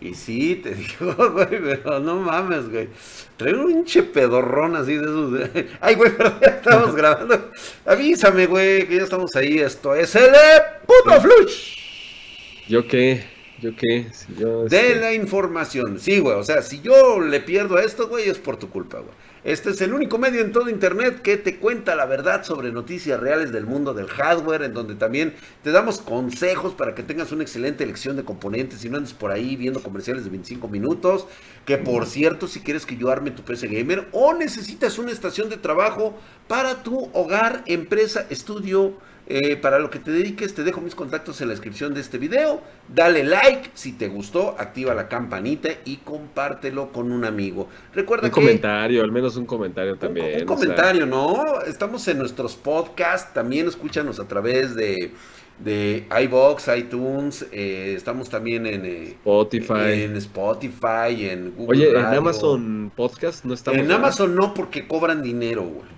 Y sí, te digo, güey, pero no mames, güey. Trae un hinche pedorrón así de esos. De... Ay, güey, pero ya estamos grabando. Avísame, güey, que ya estamos ahí. Esto es el puto flush. ¿Yo qué? ¿Yo qué? Si yo, De la información. Sí, güey, o sea, si yo le pierdo a esto, güey, es por tu culpa, güey. Este es el único medio en todo Internet que te cuenta la verdad sobre noticias reales del mundo del hardware, en donde también te damos consejos para que tengas una excelente elección de componentes y no andes por ahí viendo comerciales de 25 minutos. Que por cierto, si quieres que yo arme tu PC Gamer o necesitas una estación de trabajo para tu hogar, empresa, estudio, eh, para lo que te dediques, te dejo mis contactos en la descripción de este video. Dale like si te gustó, activa la campanita y compártelo con un amigo. Recuerda un que. comentario, al menos un comentario también. Un, un comentario, ¿no? Estamos en nuestros podcasts, también escúchanos a través de de iBox, iTunes, eh, estamos también en eh, Spotify, en Spotify, en Google Oye, en Amazon Podcast no estamos. En Amazon no porque cobran dinero, güey.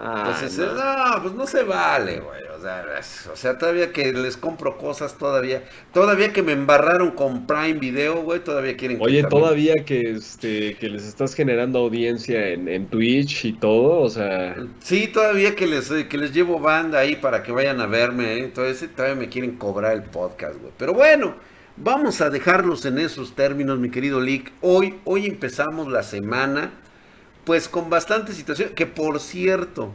Ah, Entonces, no. no. pues no se vale, güey. O sea, o sea, todavía que les compro cosas, todavía, todavía que me embarraron con Prime Video, güey, todavía quieren. Oye, todavía que este, que les estás generando audiencia en, en, Twitch y todo, o sea. Sí, todavía que les, que les llevo banda ahí para que vayan a verme, ¿eh? entonces todavía me quieren cobrar el podcast, güey. Pero bueno, vamos a dejarlos en esos términos, mi querido Lick. Hoy, hoy empezamos la semana pues con bastante situación, que por cierto,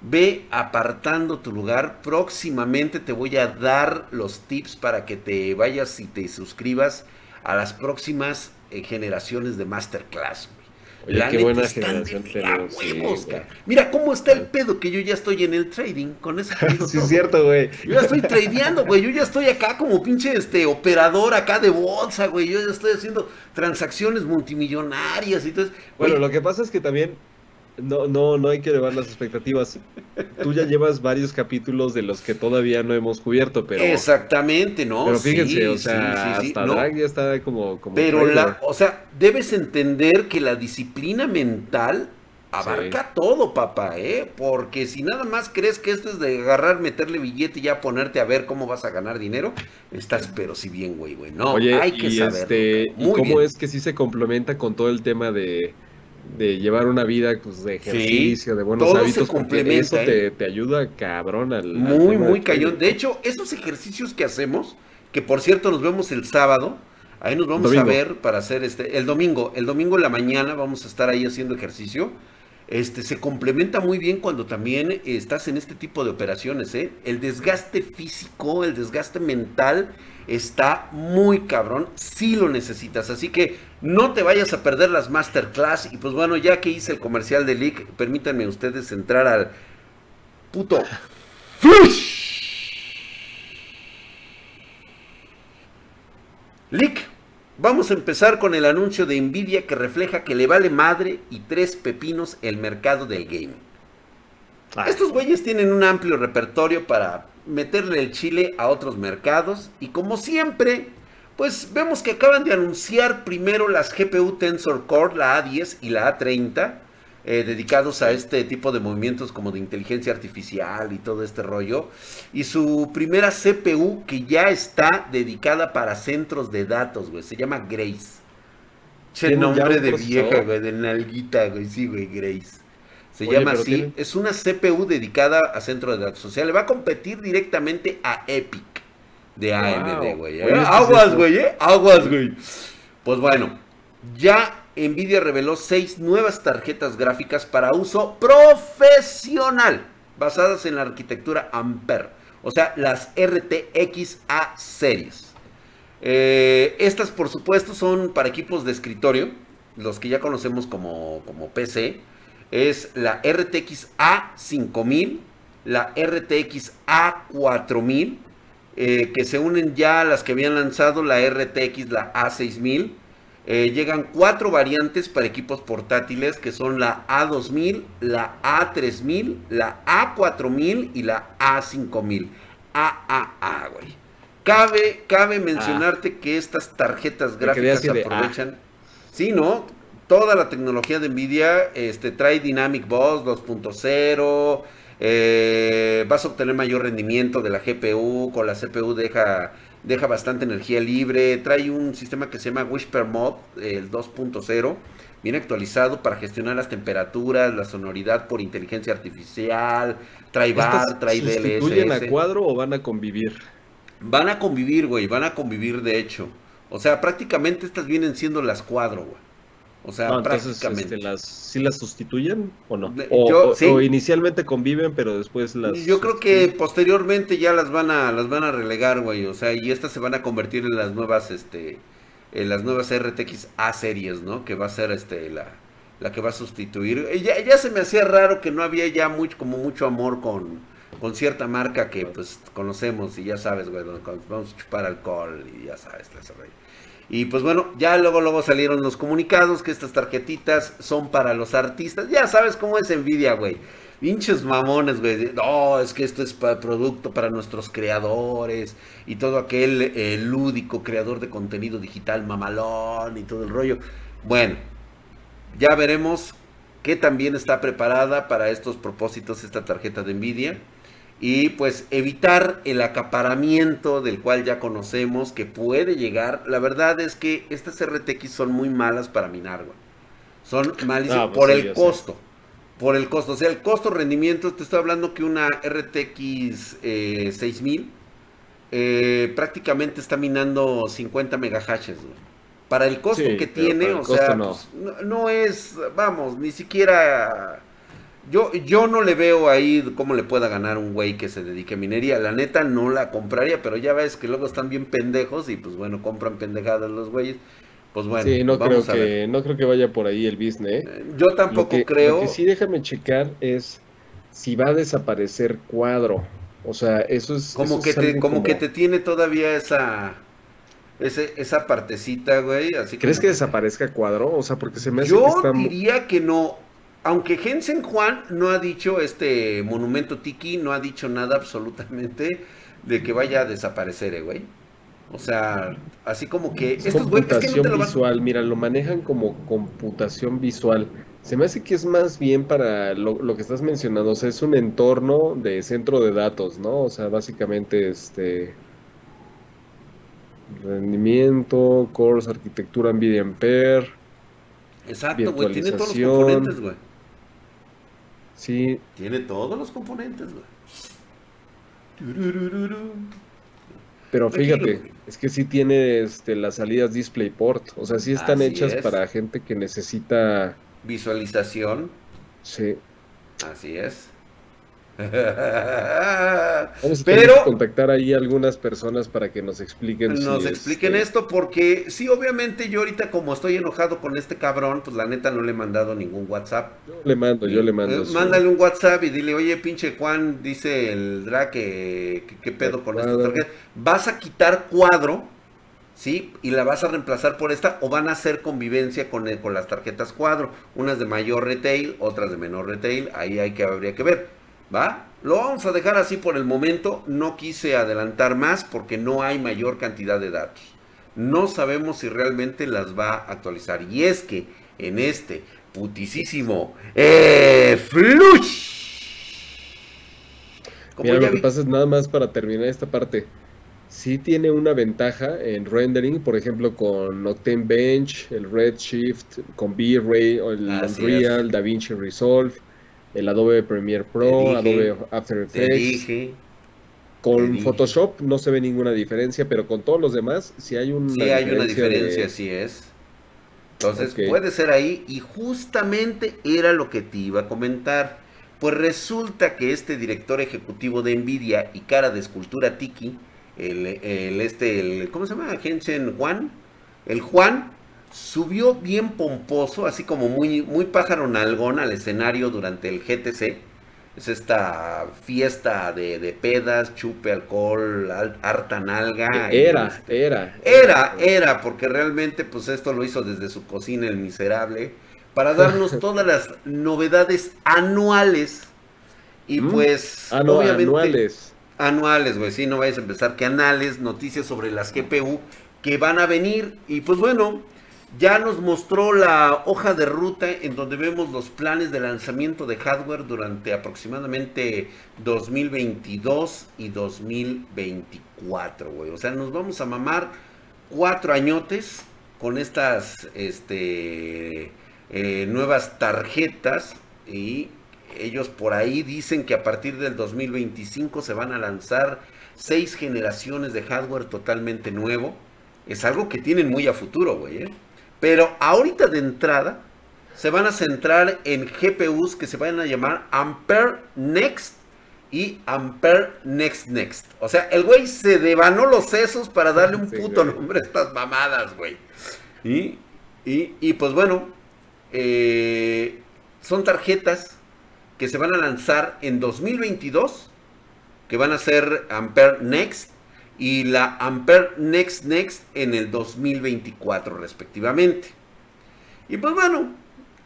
ve apartando tu lugar, próximamente te voy a dar los tips para que te vayas y te suscribas a las próximas eh, generaciones de Masterclass. Oye, la qué buena generación tenemos. Huevos, sí, Mira cómo está el pedo que yo ya estoy en el trading con ese Sí, todo. es cierto, güey. Yo ya estoy tradeando, güey. Yo ya estoy acá como pinche este operador acá de bolsa, güey. Yo ya estoy haciendo transacciones multimillonarias y todo. Bueno, lo que pasa es que también no, no, no hay que elevar las expectativas. Tú ya llevas varios capítulos de los que todavía no hemos cubierto, pero. Exactamente, ¿no? Pero fíjense, sí, o sea, sí, sí, hasta no. Drag ya está como. como pero la, o sea, debes entender que la disciplina mental abarca todo, papá, ¿eh? Porque si nada más crees que esto es de agarrar, meterle billete y ya ponerte a ver cómo vas a ganar dinero, estás pero si bien, güey, güey. No, Oye, hay que y saberlo. Este, Muy ¿Y cómo bien. es que sí se complementa con todo el tema de de llevar una vida pues, de ejercicio, Sí, de buenos todo se hábitos, porque complementa, eso ¿eh? te, te ayuda cabrón al... Muy, muy cañón. De hecho, esos ejercicios que hacemos, que por cierto nos vemos el sábado, ahí nos vamos Domingo. a ver para hacer este, el domingo, el domingo en la mañana vamos a estar ahí haciendo ejercicio. Este se complementa muy bien cuando también estás en este tipo de operaciones, ¿eh? El desgaste físico, el desgaste mental está muy cabrón, sí lo necesitas, así que no te vayas a perder las masterclass. Y pues bueno, ya que hice el comercial de Leak, permítanme ustedes entrar al puto Lick, vamos a empezar con el anuncio de Nvidia que refleja que le vale madre y tres pepinos el mercado del gaming. Ah, Estos güeyes tienen un amplio repertorio para meterle el chile a otros mercados y como siempre, pues vemos que acaban de anunciar primero las GPU Tensor Core, la A10 y la A30, eh, dedicados a este tipo de movimientos como de inteligencia artificial y todo este rollo. Y su primera CPU que ya está dedicada para centros de datos, güey, se llama Grace. Che ¿Tiene ya nombre de vieja, güey, de nalguita, güey, sí, güey, Grace. Se Oye, llama así. tiene- Es una CPU dedicada a centro de datos. O sea, le va a competir directamente a Epic de AMD, güey. ¿eh? Oye, ¿qué es Aguas, güey, ¿eh? Aguas, güey. Pues bueno, ya Nvidia reveló seis nuevas tarjetas gráficas para uso profesional, basadas en la arquitectura Ampere. O sea, las RTX A series. Eh, estas, por supuesto, son para equipos de escritorio, los que ya conocemos como, como PC. Es la RTX A5000, la RTX A4000, eh, que se unen ya a las que habían lanzado la RTX, la A6000. Eh, llegan cuatro variantes para equipos portátiles que son la A2000, la A3000, la A4000 y la A5000. AAA, güey. Cabe, cabe mencionarte que estas tarjetas gráficas de, aprovechan. Sí, ¿no? Toda la tecnología de Nvidia este, trae Dynamic Boss 2.0. eh, vas a obtener mayor rendimiento de la GPU. Con la CPU deja deja bastante energía libre, trae un sistema que se llama Whisper Mod, el 2.0, viene actualizado para gestionar las temperaturas, la sonoridad por inteligencia artificial, trae bar, trae DLSS. ¿Sustituyen a cuadro o van a convivir? Van a convivir, güey, van a convivir de hecho. O sea, prácticamente estas vienen siendo las cuadro, güey. O sea, No, entonces, prácticamente. este, las, ¿sí las sustituyen o no? O, yo- o- sí. o inicialmente conviven, pero después las... Yo creo que posteriormente ya las van a las van a relegar, güey, o sea, y estas se van a convertir en las nuevas este en las nuevas RTX A series, ¿no? Que va a ser este la la que va a sustituir. Ya, ya se me hacía raro que no había ya mucho como mucho amor con con cierta marca que pues conocemos y ya sabes, güey, vamos a chupar alcohol y ya sabes, rollo. Y pues bueno, ya luego luego salieron los comunicados que estas tarjetitas son para los artistas. Ya sabes cómo es Nvidia, güey. Pinches mamones, güey. No, es que esto es para producto para nuestros creadores y todo aquel eh, lúdico creador de contenido digital mamalón y todo el rollo. Bueno, ya veremos que también está preparada para estos propósitos esta tarjeta de Nvidia. Y pues evitar el acaparamiento del cual ya conocemos que puede llegar. La verdad es que estas RTX son muy malas para minar, güey. Son malísimas Ah, pues por sí, el sé. costo. Por el costo. O sea, el costo rendimiento, te estoy hablando que una RTX eh, 6000 eh, prácticamente está minando 50 megahashes, güey. Para el costo Sí, que tiene, o sea, no. pues, no, no es, vamos, ni siquiera... Yo, yo no le veo ahí cómo le pueda ganar un güey que se dedique a minería. La neta no la compraría, pero ya ves que luego están bien pendejos y pues bueno, compran pendejadas los güeyes. Pues bueno, sí, no creo, vamos a ver. que, no creo que vaya por ahí el business. ¿eh? Eh, Yo tampoco lo que, creo. Lo que sí déjame checar es si va a desaparecer cuadro. O sea, eso es... Como eso que es te, algo como, que te tiene todavía esa ese, esa partecita, güey. Así ¿Crees como que desaparezca cuadro? O sea, porque se me hace Yo que está... diría que no. Aunque Jensen Juan no ha dicho, este monumento Tiki no ha dicho nada absolutamente de que vaya a desaparecer, eh, güey. O sea, así como que Es estos güeyes es que no computación lo visual, mira, lo manejan como computación visual. Se me hace que es más bien para lo, lo que estás mencionando, o sea, es un entorno de centro de datos, ¿no? O sea, básicamente este rendimiento, cores, arquitectura NVIDIA Ampere, Exacto, güey, tiene todos los componentes, güey. Sí, Tiene todos los componentes, güey. Pero fíjate, es que sí tiene este, las salidas DisplayPort, o sea, sí están Así hechas es. para gente que necesita, Visualización, sí. así es. Vamos a tener Pero contactar ahí a algunas personas para que nos expliquen nos si, expliquen este, esto porque sí, obviamente yo ahorita como estoy enojado con este cabrón, pues la neta no le he mandado ningún WhatsApp. Yo le mando, yo le Eh, mando. su- mándale un WhatsApp y dile, oye, pinche Juan, dice el Dra que, qué pedo con esta tarjeta. Vas a quitar cuadro, ¿sí? Y la vas a reemplazar por esta o van a hacer convivencia con, el- con las tarjetas cuadro. Unas de mayor retail, otras de menor retail. Ahí hay que, habría que ver, ¿va? Lo vamos a dejar así por el momento. No quise adelantar más porque no hay mayor cantidad de datos. No sabemos si realmente las va a actualizar. Y es que en este putisísimo eh, Flush. Como Mira, lo que pasa es nada más para terminar esta parte. Sí tiene una ventaja en rendering, por ejemplo, con Octane Bench, el Redshift, con V-Ray, el Así Unreal, DaVinci Resolve, el Adobe Premiere Pro, dije, Adobe After te Effects. dije. Con. Photoshop no se ve ninguna diferencia, pero con todos los demás sí hay una Sí hay una diferencia de- así es. Entonces puede ser ahí y justamente era lo que te iba a comentar. Pues resulta que este director ejecutivo de Nvidia y cara de escultura Tiki, el, el este, el, ¿cómo se llama? Jensen Juan, el Juan subió bien pomposo, así como muy, muy pájaro nalgón al escenario durante el GTC. Es esta fiesta de, de pedas, chupe, alcohol, al- harta nalga. y, Era, era. era, era, porque realmente pues esto lo hizo desde su cocina el miserable, para darnos todas las novedades anuales. Y Mm. pues, Ah, no, obviamente, anuales. anuales, güey, sí, no vayas a empezar que anales, noticias sobre las GPU que van a venir. Y pues bueno, ya nos mostró la hoja de ruta en donde vemos los planes de lanzamiento de hardware durante aproximadamente 2022 y 2024, güey. O sea, nos vamos a mamar cuatro añotes con estas este, eh, nuevas tarjetas y ellos por ahí dicen que a partir del 2025 se van a lanzar seis generaciones de hardware totalmente nuevo. Es algo que tienen muy a futuro, güey. ¿eh? Pero ahorita de entrada se van a centrar en GPUs que se van a llamar Ampere Next y Ampere Next Next. O sea, el güey se devanó los sesos para darle un puto nombre a estas mamadas, güey. Y, y, pues bueno, eh, son tarjetas que se van a lanzar en 2022, que van a ser Ampere Next y la Ampere Next Next en el 2024 respectivamente. Y pues bueno,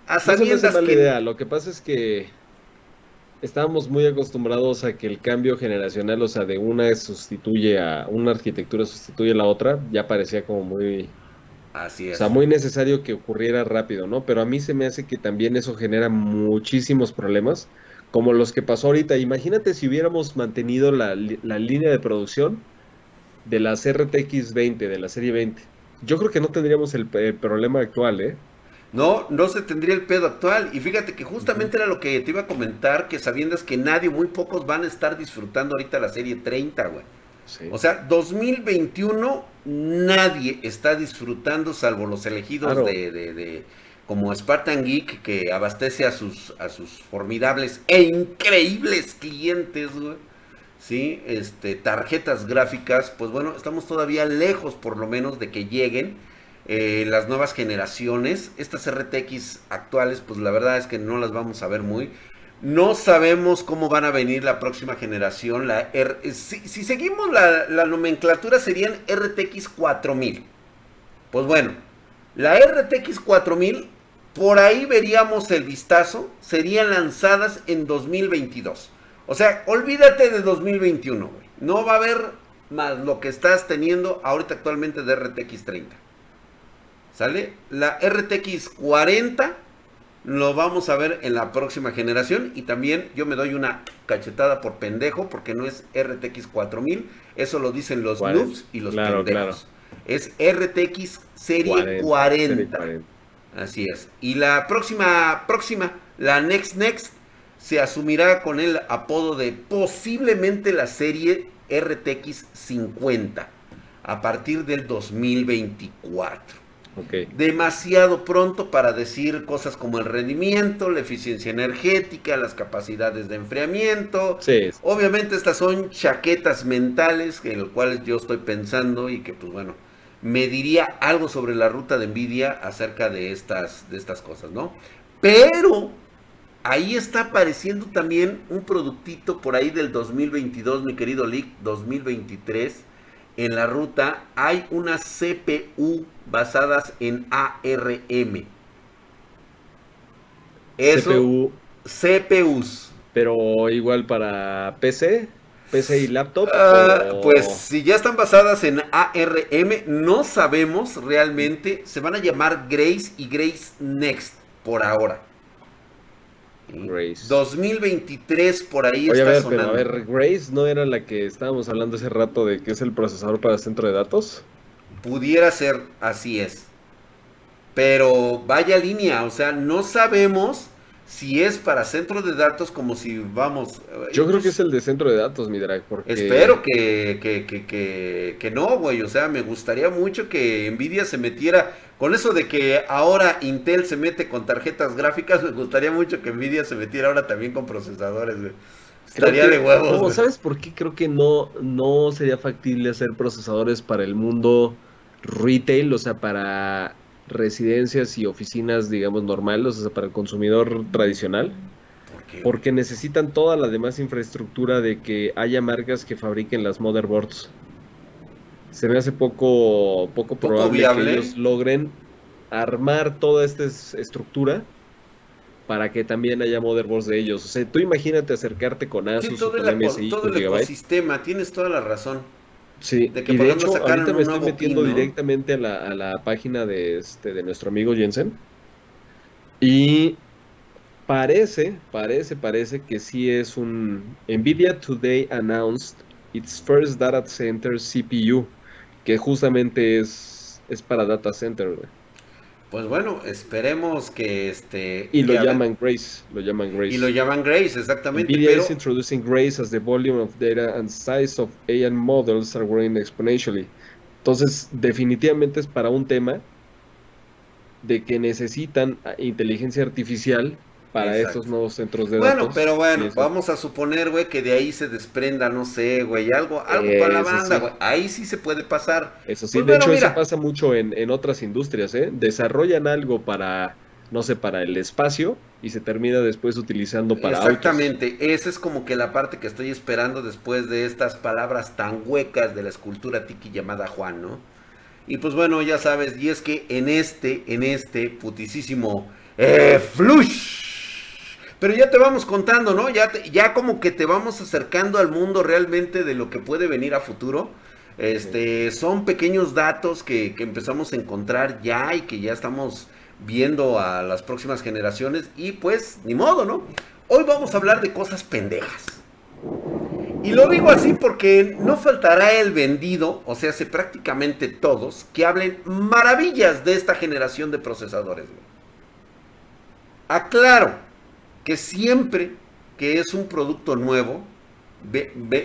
a sabiendas no que... idea. Lo que pasa es que estábamos muy acostumbrados a que el cambio generacional, o sea, de una sustituye a una arquitectura sustituye a la otra, ya parecía como muy Así es. O sea, muy necesario que ocurriera rápido, ¿no? Pero a mí se me hace que también eso genera muchísimos problemas, como los que pasó ahorita. Imagínate si hubiéramos mantenido la, la línea de producción de las RTX 20, de la serie 20. Yo creo que no tendríamos el, problema actual, ¿eh? No, no se tendría el pedo actual. Y fíjate que justamente era lo que te iba a comentar, que sabiendas que nadie, muy pocos van a estar disfrutando ahorita la serie 30, güey. O sea, 2021 nadie está disfrutando, salvo los elegidos de, de, como Spartan Geek, que abastece a sus, a sus formidables e increíbles clientes, güey ¿sí? Este, tarjetas gráficas, pues bueno, estamos todavía lejos por lo menos de que lleguen eh, las nuevas generaciones. Estas RTX actuales, pues la verdad es que no las vamos a ver muy. No sabemos cómo van a venir la próxima generación. La si, seguimos la, la, nomenclatura serían RTX 4000. Pues bueno, la RTX 4000, por ahí veríamos el vistazo, serían lanzadas en 2022. O sea, olvídate de 2021, güey. No va a haber más lo que estás teniendo ahorita actualmente de RTX 30. ¿Sale? La RTX 40 lo vamos a ver en la próxima generación. Y también yo me doy una cachetada por pendejo porque no es RTX 4000. Eso lo dicen los noobs y los pendejos. Es RTX serie 40. Así es. Y la próxima, próxima, la Next Next se asumirá con el apodo de posiblemente la serie RTX 50 a partir del 2024. Okay. Demasiado pronto para decir cosas como el rendimiento, la eficiencia energética, las capacidades de enfriamiento. Sí. Obviamente estas son chaquetas mentales en las cuales yo estoy pensando y que pues bueno, me diría algo sobre la ruta de Nvidia acerca de estas, de estas cosas, ¿no? Pero ahí está apareciendo también un productito por ahí del 2022, mi querido Lick, 2023. En la ruta hay unas CPU basadas en ARM. Eso, CPU. CPUs. Pero igual para PC, PC y laptop. Ah, pues si ya están basadas en ARM, no sabemos realmente. Se van a llamar Grace y Grace Next por ahora. Grace. 2023 por ahí Oye, está a ver, Pero a ver, Grace no era la que estábamos hablando hace rato de que es el procesador para centro de datos. Pudiera ser, así es. Pero vaya línea, o sea, no sabemos si es para centro de datos como si vamos... Eh, Yo creo que es el de centro de datos, mi drag, porque... Espero que, que, que, que, no, güey, o sea, me gustaría mucho que Nvidia se metiera con eso de que ahora Intel se mete con tarjetas gráficas, me gustaría mucho que Nvidia se metiera ahora también con procesadores, güey. Estaría de huevos. ¿Sabes por qué creo que no, no sería factible hacer procesadores para el mundo retail? O sea, para residencias y oficinas, digamos, normales, o sea, para el consumidor tradicional. Porque necesitan toda la demás infraestructura de que haya marcas que fabriquen las motherboards. Se me hace poco, poco, probable que ellos logren armar toda esta estructura para que también haya motherboards de ellos. O sea, tú imagínate acercarte con Asus todo o con MSI, todo el ecosistema, tienes toda la razón. Sí, de que y de hecho, ahorita me estoy metiendo directamente a la, a la, página de, este, de nuestro amigo Jensen. Y parece, parece, parece que sí es un... Nvidia Today announced its first data center CPU, que justamente es, es para data center, Pues bueno, esperemos que este... Y lo llaman Grace, lo llaman Grace. Y lo llaman Grace, exactamente. NVIDIA is introducing Grace as the volume of data and size of AI models are growing exponentially. Entonces, definitivamente es para un tema de que necesitan inteligencia artificial para esos nuevos centros de datos. Bueno, pero bueno, vamos a suponer, güey, que de ahí se desprenda, no sé, güey, algo, algo para la banda, güey. Ahí sí se puede pasar. Eso sí, pues de hecho eso pasa mucho en, en, otras industrias, ¿eh? Desarrollan algo para, no sé, para el espacio y se termina después utilizando para Exactamente, esa es como que la parte que estoy esperando después de estas palabras tan huecas de la escultura tiki llamada Juan, ¿no? Y pues bueno, ya sabes, y es que en este, en este putisísimo eh, flush pero ya te vamos contando, ¿no? Ya, ya como que te vamos acercando al mundo realmente de lo que puede venir a futuro. Este, son pequeños datos que, que empezamos a encontrar ya y que ya estamos viendo a las próximas generaciones. Y pues, ni modo, ¿no? Hoy vamos a hablar de cosas pendejas. Y lo digo así porque no faltará el vendido, o sea, hace prácticamente todos, que hablen maravillas de esta generación de procesadores. Aclaro, que siempre que es un producto nuevo,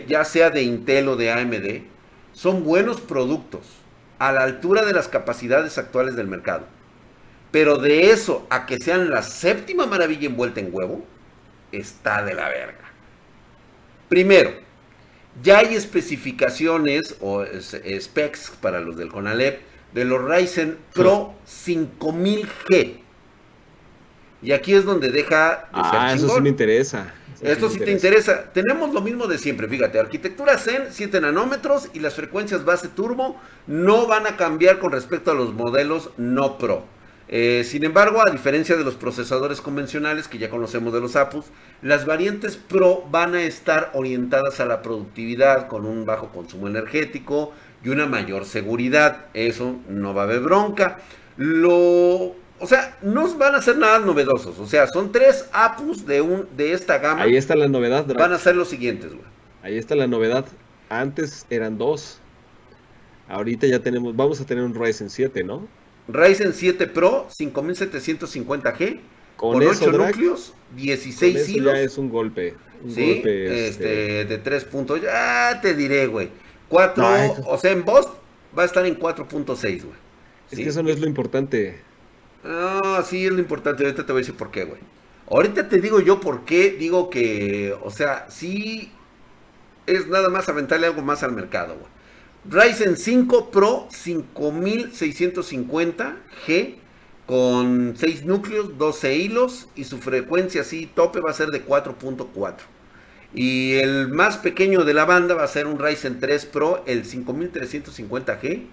ya sea de Intel o de AMD, son buenos productos a la altura de las capacidades actuales del mercado. Pero de eso a que sean la séptima maravilla envuelta en huevo, está de la verga. Primero, ya hay especificaciones o specs para los del Conalep de los Ryzen Pro 5000G y aquí es donde deja Ah, eso sí me interesa. Esto sí te interesa. Tenemos lo mismo de siempre, fíjate, arquitectura Zen, 7 nanómetros y las frecuencias base turbo no van a cambiar con respecto a los modelos no Pro. Eh, sin embargo, a diferencia de los procesadores convencionales que ya conocemos de los APUs, las variantes Pro van a estar orientadas a la productividad con un bajo consumo energético y una mayor seguridad. Eso no va a haber bronca. Lo o sea, no van a ser nada novedosos. O sea, son tres APUs de, un, de esta gama. Ahí está la novedad, Van a ser los siguientes, güey. Ahí está la novedad. Antes eran dos. Ahorita ya tenemos, vamos a tener un Ryzen 7, ¿no? Ryzen 7 Pro 5750G. Con, 8 núcleos, 16 con eso hilos. Ya es un golpe. Un sí, golpe, este, este... de 3 puntos. Ya te diré, güey. 4, o sea, en Boss va a estar en 4.6, güey. Es que eso no es lo importante. Ah, sí, es lo importante. Ahorita te voy a decir por qué, güey. Ahorita te digo yo por qué digo que, o sea, sí es nada más aventarle algo más al mercado, güey. Ryzen 5 Pro 5650G con 6 núcleos, 12 hilos y su frecuencia así tope va a ser de 4.4. Y el más pequeño de la banda va a ser un Ryzen 3 Pro, el 5350G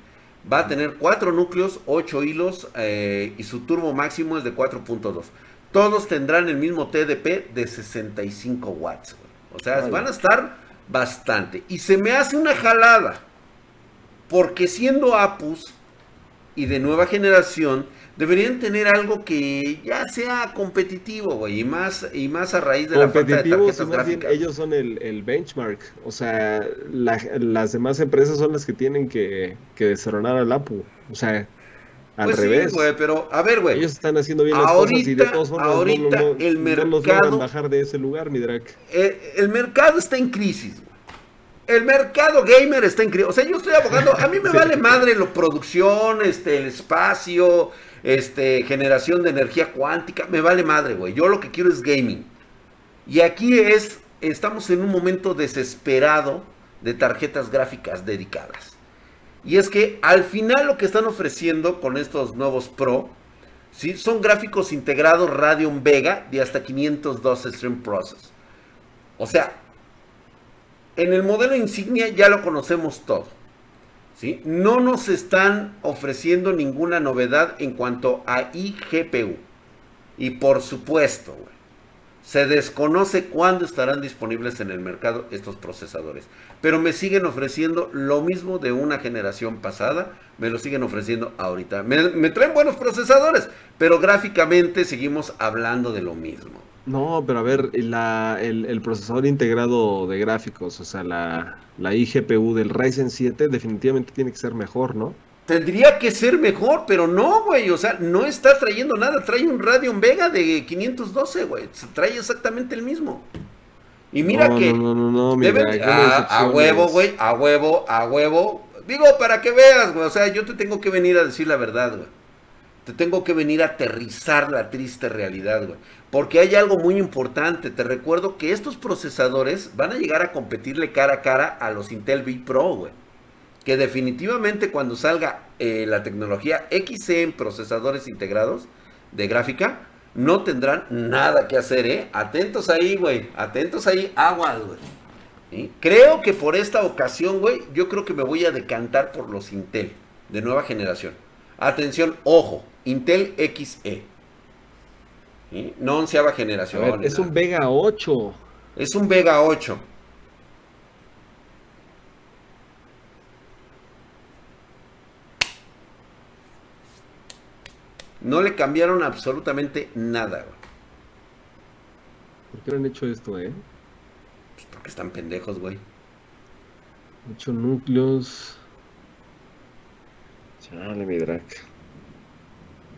Va a tener 4 núcleos, 8 hilos eh, y su turbo máximo es de 4.2. Todos tendrán el mismo TDP de 65 watts. O sea, van a estar bastante. Y se me hace una jalada. Porque siendo APUS y de nueva generación, deberían tener algo que ya sea competitivo, güey, y más, y más a raíz de la falta de tarjetas gráficas. ellos son el, benchmark, o sea, las demás empresas son las que tienen que, que destronar al APU, o sea, al pues revés. Sí, güey, pero a ver, güey. Ellos están haciendo bien las cosas y de todos modos ahorita no, el mercado, bajar de ese lugar, mi drag. El, el mercado está en crisis, güey. El mercado gamer está en crisis. O sea, yo estoy abogando. A mí me vale madre la producción, este, el espacio, este, generación de energía cuántica, me vale madre, güey. Yo lo que quiero es gaming. Y aquí es, estamos en un momento desesperado de tarjetas gráficas dedicadas. Y es que al final lo que están ofreciendo con estos nuevos Pro, ¿sí? son gráficos integrados Radeon Vega de hasta 512 Stream Process. O sea, en el modelo insignia ya lo conocemos todo. ¿sí? No nos están ofreciendo ninguna novedad en cuanto a iGPU. Y por supuesto, Se desconoce cuándo estarán disponibles en el mercado estos procesadores. Pero me siguen ofreciendo lo mismo de una generación pasada. Me lo siguen ofreciendo ahorita. Me, traen buenos procesadores. Pero gráficamente seguimos hablando de lo mismo. No, pero a ver, el, procesador integrado de gráficos, o sea, la, la iGPU del Ryzen 7 definitivamente tiene que ser mejor, ¿no? Tendría que ser mejor, pero no, güey. O sea, no está trayendo nada. Trae un Radeon Vega de 512, güey. Trae exactamente el mismo. Y mira que. No, no, no, a, huevo, güey. A huevo, a huevo. Digo, para que veas, güey. O sea, yo te tengo que venir a decir la verdad, güey. Te tengo que venir a aterrizar la triste realidad, güey. Porque hay algo muy importante. Te recuerdo que estos procesadores van a llegar a competirle cara a cara a los Intel V Pro, güey que definitivamente cuando salga eh, la tecnología XC en procesadores integrados de gráfica, no tendrán nada que hacer, ¿eh? Atentos ahí, güey. Atentos ahí, aguas, güey. Creo que por esta ocasión, güey, yo creo que me voy a decantar por los Intel de nueva generación. Atención, ojo, Intel XE. No onceava generación. es un Vega 8. Es un Vega 8. No le cambiaron absolutamente nada, güey. ¿Por qué no han hecho esto, eh? Pues porque están pendejos, güey. Ocho núcleos. Chale, mi drag.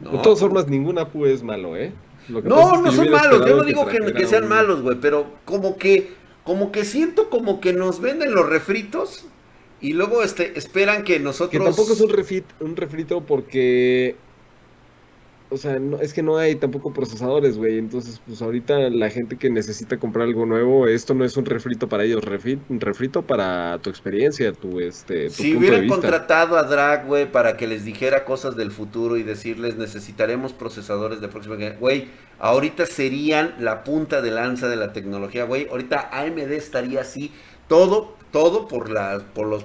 de todas formas, ninguna APU es malo, ¿eh? No, no son malos. Yo no digo que, sean malos, güey. Pero como que, como que siento como que nos venden los refritos y luego este, esperan que nosotros. Que tampoco es un, refit, un refrito porque o sea, no, es que no hay tampoco procesadores, güey. Entonces, pues ahorita la gente que necesita comprar algo nuevo, esto no es un refrito para ellos, un refrito para tu experiencia, tu este. si hubieran contratado a Drag, güey, para que les dijera cosas del futuro y decirles necesitaremos procesadores de próxima güey, ahorita serían la punta de lanza de la tecnología, güey. Ahorita AMD estaría así, todo, todo por las, por los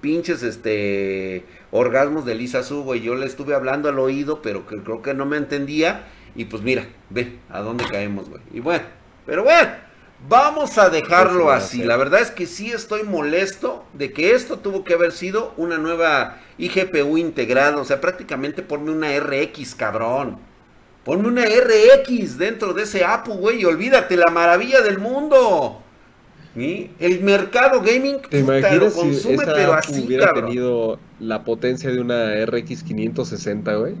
pinches, este orgasmos de Lisa Su, güey. Yo le estuve hablando al oído, pero que, creo que no me entendía. Y pues mira, ve a dónde caemos, güey. Y bueno, pero bueno, vamos a dejarlo así. La verdad es que sí estoy molesto de que esto tuvo que haber sido una nueva IGPU integrada. O sea, prácticamente ponme una RX, cabrón. Ponme una RX dentro de ese APU, güey, y olvídate la maravilla del mundo. El mercado gaming lo consume, pero así, hubiera tenido la potencia de una RX 560, güey?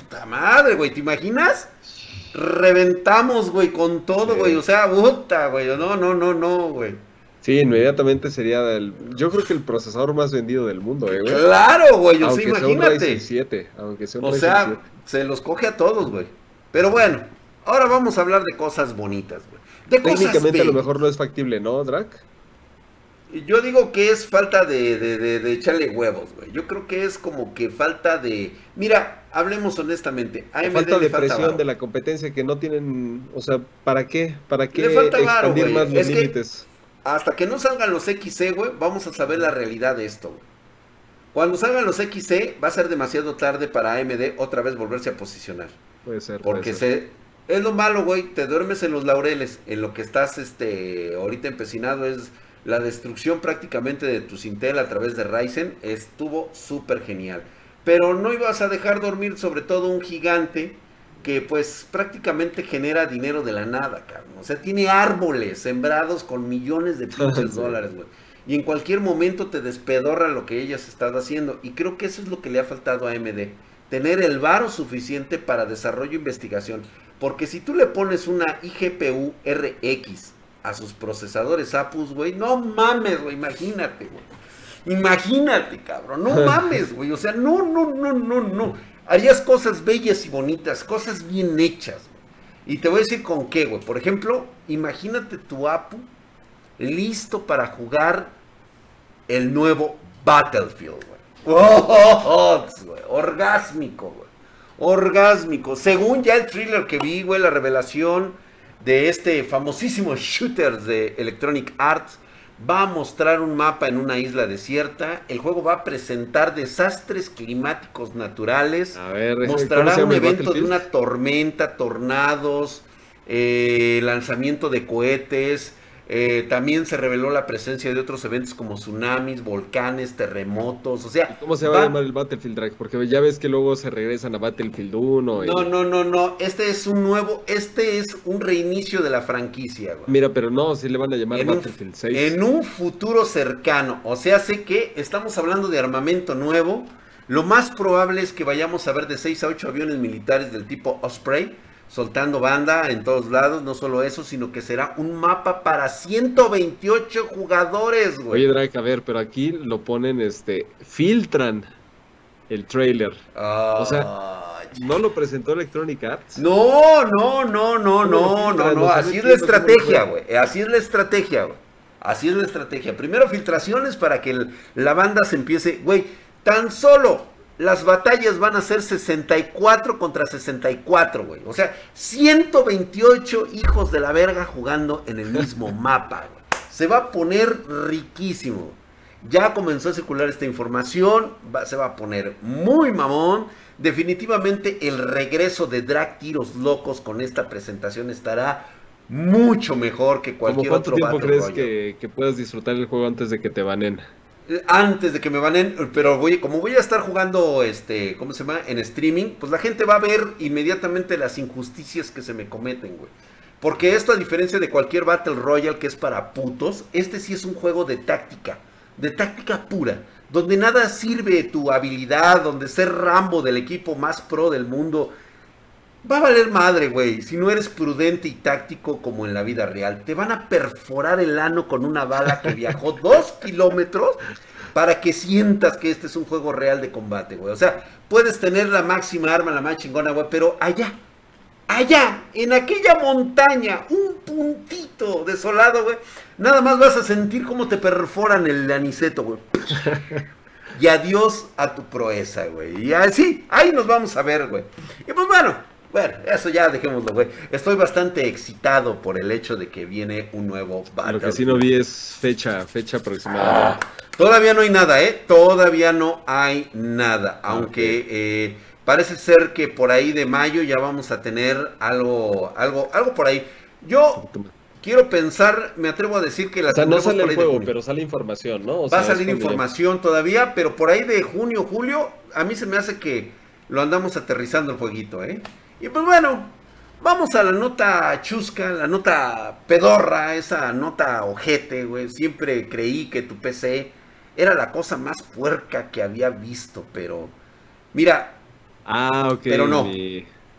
Puta madre, güey, ¿te imaginas? Reventamos, güey, con todo, güey. O sea, puta, güey. No, no, no, no, güey. Sí, inmediatamente sería el, yo creo que el procesador más vendido del mundo, eh, güey. Claro, güey, o sea, imagínate. aunque sea un o sea, se los coge a todos, güey. Pero bueno, ahora vamos a hablar de cosas bonitas, güey. Técnicamente a lo mejor no es factible, ¿no, Drac? Yo digo que es falta de, de, echarle huevos, güey. Yo creo que es como que falta de... Mira, hablemos honestamente. AMD falta de presión de la competencia que no tienen... O sea, ¿para qué? ¿Para qué expandir más los límites? hasta que no salgan los XC, güey, vamos a saber la realidad de esto, güey. Cuando salgan los XC, va a ser demasiado tarde para AMD otra vez volverse a posicionar. Puede ser. Porque se es lo malo, güey, te duermes en los laureles, en lo que estás este ahorita empecinado es la destrucción prácticamente de tu Intel a través de Ryzen, estuvo súper genial. Pero no ibas a dejar dormir sobre todo un gigante que pues prácticamente genera dinero de la nada, cabrón. O sea, tiene árboles sembrados con millones de pinches dólares, güey. Y en cualquier momento te despedorra lo que ellas están haciendo. Y creo que eso es lo que le ha faltado a AMD. Tener el varo suficiente para desarrollo e investigación. Porque si tú le pones una iGPU RX a sus procesadores APUs, güey, no mames, güey, imagínate, güey. Imagínate, cabrón, no mames, güey. O sea, no, no, no, no, no. Harías cosas bellas y bonitas, cosas bien hechas, güey. Y te voy a decir con qué, güey. Por ejemplo, imagínate tu APU listo para jugar el nuevo Battlefield, güey. Oh, orgásmico, güey orgásmico. Según ya el thriller que vi, güey, la revelación de este famosísimo shooter de Electronic Arts, va a mostrar un mapa en una isla desierta. El juego va a presentar desastres climáticos naturales. A ver, mostrará un evento de una tormenta, tornados, eh, lanzamiento de cohetes, eh, también se reveló la presencia de otros eventos como tsunamis, volcanes, terremotos, o sea... ¿Cómo se va, a llamar el Battlefield Drag? Porque ya ves que luego se regresan a Battlefield 1. No, no, no, no, este es un nuevo, este es un reinicio de la franquicia. Güey. Mira, pero no, si le van a llamar Battlefield 6. En un futuro cercano, o sea, sé que estamos hablando de armamento nuevo, lo más probable es que vayamos a ver de 6 a 8 aviones militares del tipo Osprey soltando banda en todos lados, no solo eso, sino que será un mapa para 128 jugadores, güey. Oye, Drake, a ver, pero aquí lo ponen, este, filtran el trailer. o sea, ¿no lo presentó Electronic Arts? No, no, no, no, no, no, no, así es la estrategia, güey, así es la estrategia, güey. Así es la estrategia. Primero filtraciones para que la banda se empiece, güey, tan solo las batallas van a ser 64 contra 64, güey. O sea, 128 hijos de la verga jugando en el mismo mapa, güey. Se va a poner riquísimo. Ya comenzó a circular esta información, se va a poner muy mamón. Definitivamente el regreso de Drag Tiros Locos con esta presentación estará mucho mejor que cualquier ¿Cuánto otro tiempo crees que, que puedas disfrutar el juego antes de que te banen? Antes de que me banen, pero voy, como voy a estar jugando, este, ¿cómo se llama? En streaming, pues la gente va a ver inmediatamente las injusticias que se me cometen, güey. Porque esto, a diferencia de cualquier Battle Royale que es para putos, este sí es un juego de táctica, de táctica pura, donde nada sirve tu habilidad, donde ser Rambo del equipo más pro del mundo va a valer madre, güey. Si no eres prudente y táctico como en la vida real, te van a perforar el ano con una bala que viajó dos kilómetros para que sientas que este es un juego real de combate, güey. O sea, puedes tener la máxima arma, la más chingona, güey, pero allá, allá, en aquella montaña, un puntito desolado, güey, nada más vas a sentir cómo te perforan el aniceto, güey. Y adiós a tu proeza, güey. Y así, ahí nos vamos a ver, güey. Y pues bueno, bueno, eso ya dejémoslo, güey. Estoy bastante excitado por el hecho de que viene un nuevo Battlefield. Lo que sí no vi es fecha, fecha aproximada. Ah, todavía no hay nada, ¿eh? Todavía no hay nada. Aunque eh, parece ser que por ahí de mayo ya vamos a tener algo, algo, algo por ahí. Yo quiero pensar, me atrevo a decir que la o sea, no sale el juego, pero sale información, ¿no? Va a salir información todavía, pero por ahí de junio, julio, a mí se me hace que lo andamos aterrizando el jueguito, ¿eh? Y pues bueno, vamos a la nota chusca, la nota pedorra, esa nota ojete, güey. Siempre creí que tu PC era la cosa más puerca que había visto, pero mira. Ah, ok. Pero no.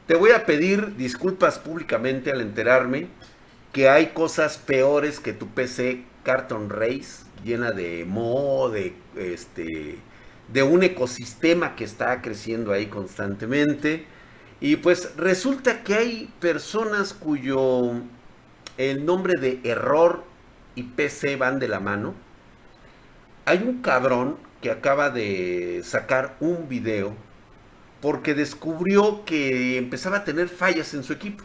Te voy a pedir disculpas públicamente al enterarme que hay cosas peores que tu PC Carton Race, llena de mo, de este de un ecosistema que está creciendo ahí constantemente y pues resulta que hay personas cuyo el nombre de error y PC van de la mano. Hay un cabrón que acaba de sacar un video porque descubrió que empezaba a tener fallas en su equipo.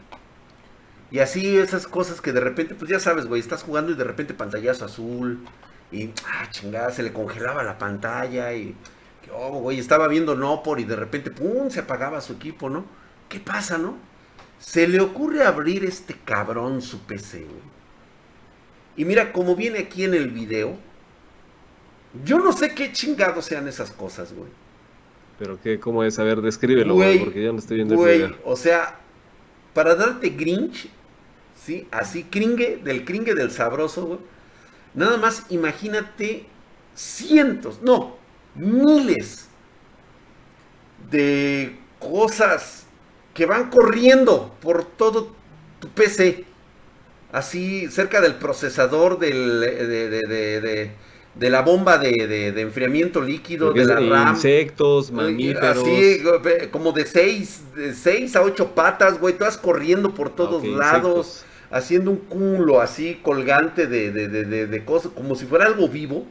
Y así esas cosas que de repente, pues ya sabes, güey, estás jugando y de repente pantallazo azul y, ah, chingada, se le congelaba la pantalla y, oh, güey, estaba viendo no por y de repente, pum, se apagaba su equipo, ¿no? ¿Qué pasa, no? Se le ocurre abrir este cabrón su PC, güey. Y mira, como viene aquí en el video, yo no sé qué chingados sean esas cosas, güey. Pero qué, ¿cómo es? A ver, descríbelo, güey, porque yo no estoy viendo el video. O sea, para darte grinch, ¿sí? Así, cringe, del cringe del sabroso, güey. Nada más imagínate cientos, no, miles de cosas que van corriendo por todo tu PC. Así, cerca del procesador del, de, la bomba de, enfriamiento líquido, de la RAM. Insectos, mamíferos. Así, como de 6 seis a 8 patas, güey. Todas corriendo por todos lados. Haciendo un culo así colgante de, de cosas, como si fuera algo vivo.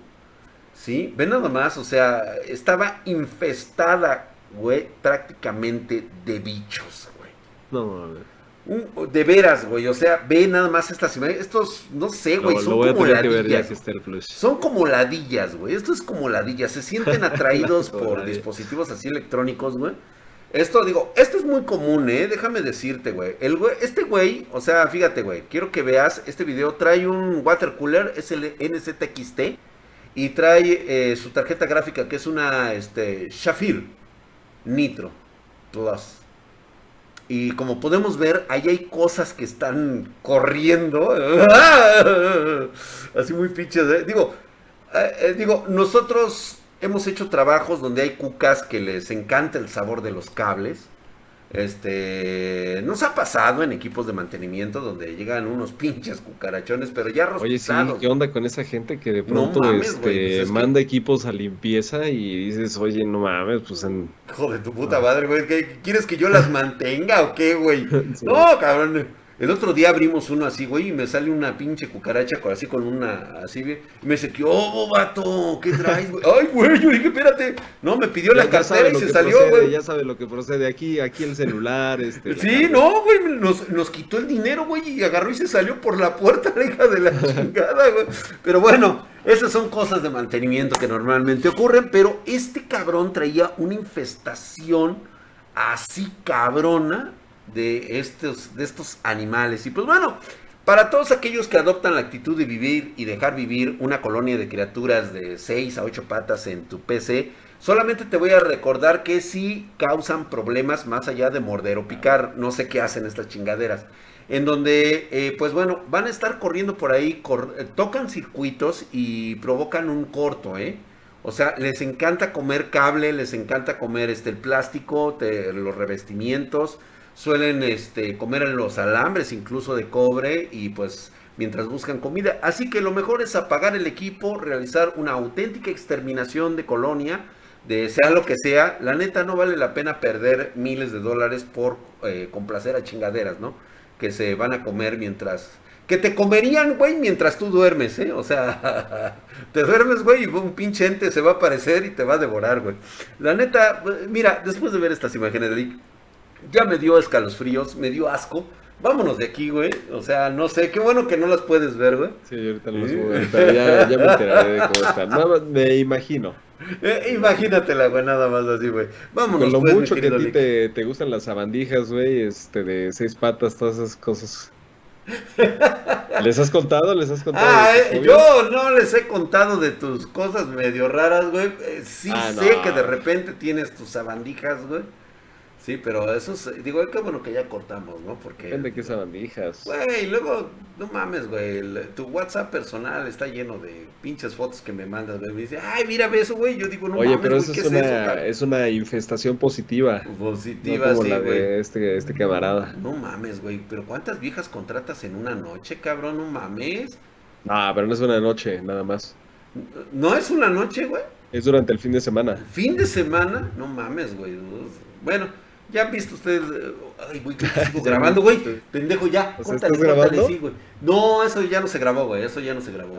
¿Sí? Ven nada más, o sea, estaba infestada güey, prácticamente de bichos, güey. No, de veras, güey, o sea, ve nada más estas imágenes. Estos, no sé, güey, son como ladillas. Son como ladillas, güey. Esto es como ladillas. Se sienten atraídos por dispositivos así electrónicos, güey. Esto, digo, esto es muy común, ¿eh? Déjame decirte, güey. El güey- Este güey, o sea, fíjate, güey. Quiero que veas este video. Trae un water cooler, es el NZXT. Y trae eh, su tarjeta gráfica, que es una, este, Shafir Nitro Plus. Y como podemos ver, ahí hay cosas que están corriendo. Así muy pinches, ¿eh? Digo, eh, eh, digo, nosotros hemos hecho trabajos donde hay cucas que les encanta el sabor de los cables. Este, nos ha pasado en equipos de mantenimiento donde llegan unos pinches cucarachones, pero ya Oye, sí, rostizados. ¿qué onda con esa gente que de No pronto mames, este, güey, pues es que- manda equipos a limpieza y dices, oye, no mames, pues en... Hijo de tu puta madre, güey. ¿qué- ¿Quieres que yo las mantenga o qué, güey? Sí. No, cabrón. El otro día abrimos uno así, güey, y me sale una pinche cucaracha así con una, así, güey. Y me dice, ¿qué oh, vato? ¿Qué traes, güey? Ay, güey, yo dije, espérate. No, me pidió la Ya- cartera y se salió, procede, güey. Ya sabe lo que procede. Aquí, aquí el celular, este... Sí, no, güey, nos, nos quitó el dinero, güey, y agarró y se salió por la puerta, la hija de la chingada, güey. Pero bueno, esas son cosas de mantenimiento que normalmente ocurren, pero este cabrón traía una infestación así cabrona de estos, de estos animales. Y pues bueno, para todos aquellos que adoptan la actitud de vivir y dejar vivir una colonia de criaturas de 6 a 8 patas en tu PC, solamente te voy a recordar que sí causan problemas más allá de morder o picar. No sé qué hacen estas chingaderas. En donde, eh, pues bueno, van a estar corriendo por ahí, eh, tocan circuitos y provocan un corto, ¿eh? O sea, les encanta comer cable, les encanta comer este el plástico, los revestimientos, suelen este comer en los alambres incluso de cobre y pues mientras buscan comida. Así que lo mejor es apagar el equipo, realizar una auténtica exterminación de colonia, de sea lo que sea. La neta no vale la pena perder miles de dólares por eh, complacer a chingaderas, ¿no? Que se van a comer mientras que te comerían, güey, mientras tú duermes, ¿eh? O sea, te duermes, güey, y un pinche ente se va a aparecer y te va a devorar, güey. La neta, mira, después de ver estas imágenes, Rick, ya me dio escalofríos, me dio asco. Vámonos de aquí, güey. O sea, no sé, qué bueno que no las puedes ver, güey. Sí, ahorita no los puedo ver, pero ya, ya me enteraré de cómo están. Nada más me imagino. Eh, imagínatela, güey, nada más así, güey. Vámonos, Con lo pues, mucho que a ti te, te gustan las sabandijas, güey, este, de seis patas, todas esas cosas. ¿Les has contado? ¿Les has contado? Ah, eh, yo no les he contado de tus cosas medio raras, güey. Eh, sí Ah, sé no. que de repente tienes tus sabandijas, güey. Sí, pero eso es, digo, qué bueno que ya cortamos, ¿no? Porque... Depende de qué sabandijas. Güey, luego, no mames, güey, el- tu WhatsApp personal está lleno de pinches fotos que me mandas, güey. Me dice, ay, mira, ve eso, güey. Yo digo, no Oye, mames, pero güey, eso ¿qué es es, una, eso, cabrón? es una infestación positiva. No Positiva, como sí, la de este, este camarada. No mames, güey, pero ¿cuántas viejas contratas en una noche, cabrón? No mames. Ah, pero no es una noche, nada más. ¿No es una noche, güey? Es durante el fin de semana. ¿Fin de semana? No mames, güey. Bueno, ya han visto ustedes. eh, Ay, güey, que sigo grabando, güey. Pendejo, ya. O sea, Córtale, ¿estás grabando? sí, güey. No, eso ya no se grabó, güey. Eso ya no se grabó.